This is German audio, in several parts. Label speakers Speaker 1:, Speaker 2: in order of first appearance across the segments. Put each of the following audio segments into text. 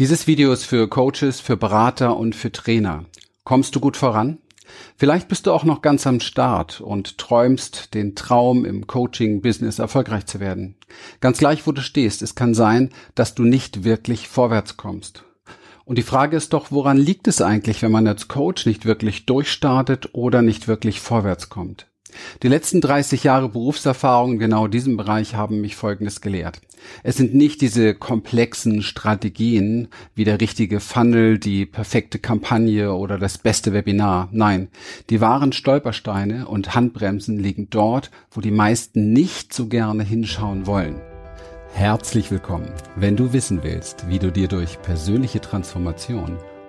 Speaker 1: Dieses Video ist für Coaches, für Berater und für Trainer. Kommst du gut voran? Vielleicht bist du auch noch ganz am Start und träumst den Traum im Coaching-Business erfolgreich zu werden. Ganz gleich, wo du stehst, es kann sein, dass du nicht wirklich vorwärts kommst. Und die Frage ist doch, woran liegt es eigentlich, wenn man als Coach nicht wirklich durchstartet oder nicht wirklich vorwärts kommt? Die letzten 30 Jahre Berufserfahrung in genau diesem Bereich haben mich Folgendes gelehrt. Es sind nicht diese komplexen Strategien wie der richtige Funnel, die perfekte Kampagne oder das beste Webinar. Nein, die wahren Stolpersteine und Handbremsen liegen dort, wo die meisten nicht so gerne hinschauen wollen. Herzlich willkommen. Wenn du wissen willst, wie du dir durch persönliche Transformation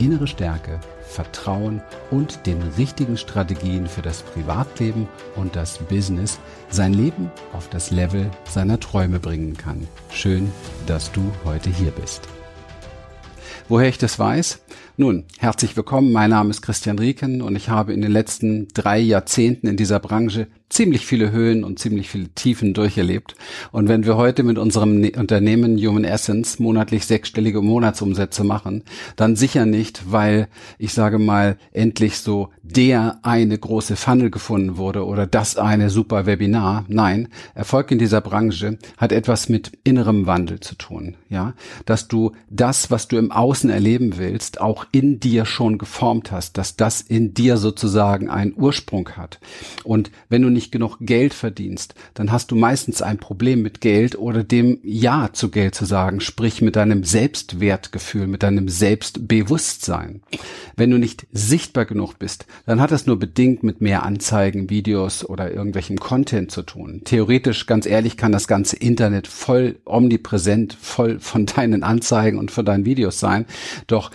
Speaker 1: innere Stärke, Vertrauen und den richtigen Strategien für das Privatleben und das Business sein Leben auf das Level seiner Träume bringen kann. Schön, dass du heute hier bist. Woher ich das weiß? Nun, herzlich willkommen. Mein Name ist Christian Rieken und ich habe in den letzten drei Jahrzehnten in dieser Branche ziemlich viele Höhen und ziemlich viele Tiefen durcherlebt. Und wenn wir heute mit unserem ne-, Unternehmen Human Essence monatlich sechsstellige Monatsumsätze machen, dann sicher nicht, weil ich sage mal endlich so der eine große Funnel gefunden wurde oder das eine super Webinar. Nein, Erfolg in dieser Branche hat etwas mit innerem Wandel zu tun. Ja, dass du das, was du im Außen erleben willst, auch in dir schon geformt hast, dass das in dir sozusagen einen Ursprung hat. Und wenn du nicht genug Geld verdienst, dann hast du meistens ein Problem mit Geld oder dem Ja zu Geld zu sagen, sprich mit deinem Selbstwertgefühl, mit deinem Selbstbewusstsein. Wenn du nicht sichtbar genug bist, dann hat das nur bedingt mit mehr Anzeigen, Videos oder irgendwelchem Content zu tun. Theoretisch, ganz ehrlich, kann das ganze Internet voll omnipräsent, voll von deinen Anzeigen und von deinen Videos sein, doch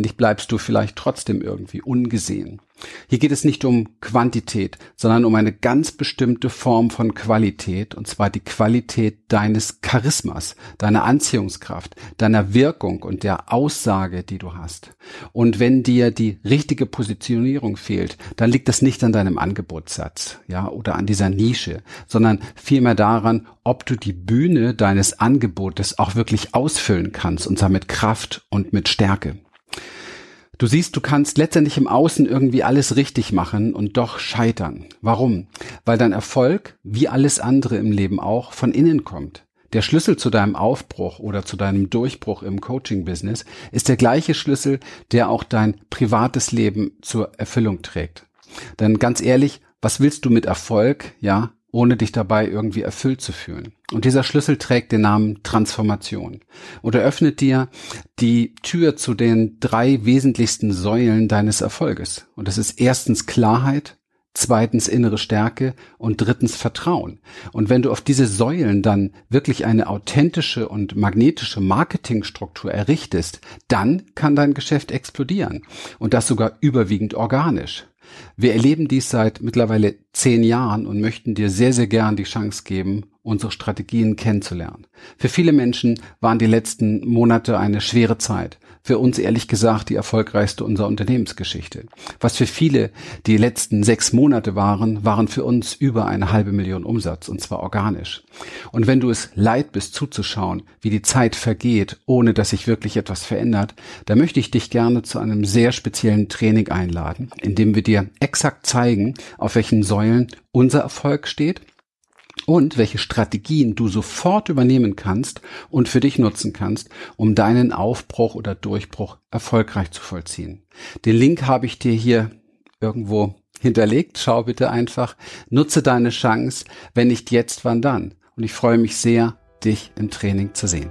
Speaker 1: letztendlich bleibst du vielleicht trotzdem irgendwie ungesehen. Hier geht es nicht um Quantität, sondern um eine ganz bestimmte Form von Qualität, und zwar die Qualität deines Charismas, deiner Anziehungskraft, deiner Wirkung und der Aussage, die du hast. Und wenn dir die richtige Positionierung fehlt, dann liegt das nicht an deinem Angebotssatz, ja, oder an dieser Nische, sondern vielmehr daran, ob du die Bühne deines Angebotes auch wirklich ausfüllen kannst, und zwar mit Kraft und mit Stärke. Du siehst, du kannst letztendlich im Außen irgendwie alles richtig machen und doch scheitern. Warum? Weil dein Erfolg, wie alles andere im Leben auch, von innen kommt. Der Schlüssel zu deinem Aufbruch oder zu deinem Durchbruch im Coaching-Business ist der gleiche Schlüssel, der auch dein privates Leben zur Erfüllung trägt. Denn ganz ehrlich, was willst du mit Erfolg, ja, ohne dich dabei irgendwie erfüllt zu fühlen. Und dieser Schlüssel trägt den Namen Transformation und eröffnet dir die Tür zu den drei wesentlichsten Säulen deines Erfolges. Und das ist erstens Klarheit, zweitens innere Stärke und drittens Vertrauen. Und wenn du auf diese Säulen dann wirklich eine authentische und magnetische Marketingstruktur errichtest, dann kann dein Geschäft explodieren. Und das sogar überwiegend organisch. Wir erleben dies seit mittlerweile zehn Jahren und möchten dir sehr, sehr gern die Chance geben, unsere Strategien kennenzulernen. Für viele Menschen waren die letzten Monate eine schwere Zeit. Für uns ehrlich gesagt die erfolgreichste unserer Unternehmensgeschichte. Was für viele die letzten sechs Monate waren, waren für uns über eine halbe Million Umsatz und zwar organisch. Und wenn du es leid bist zuzuschauen, wie die Zeit vergeht, ohne dass sich wirklich etwas verändert, dann möchte ich dich gerne zu einem sehr speziellen Training einladen, in dem wir dir exakt zeigen, auf welchen Säulen unser Erfolg steht und welche Strategien du sofort übernehmen kannst und für dich nutzen kannst, um deinen Aufbruch oder Durchbruch erfolgreich zu vollziehen. Den Link habe ich dir hier irgendwo hinterlegt. Schau bitte einfach. Nutze deine Chance. Wenn nicht jetzt, wann dann? Und ich freue mich sehr, dich im Training zu sehen.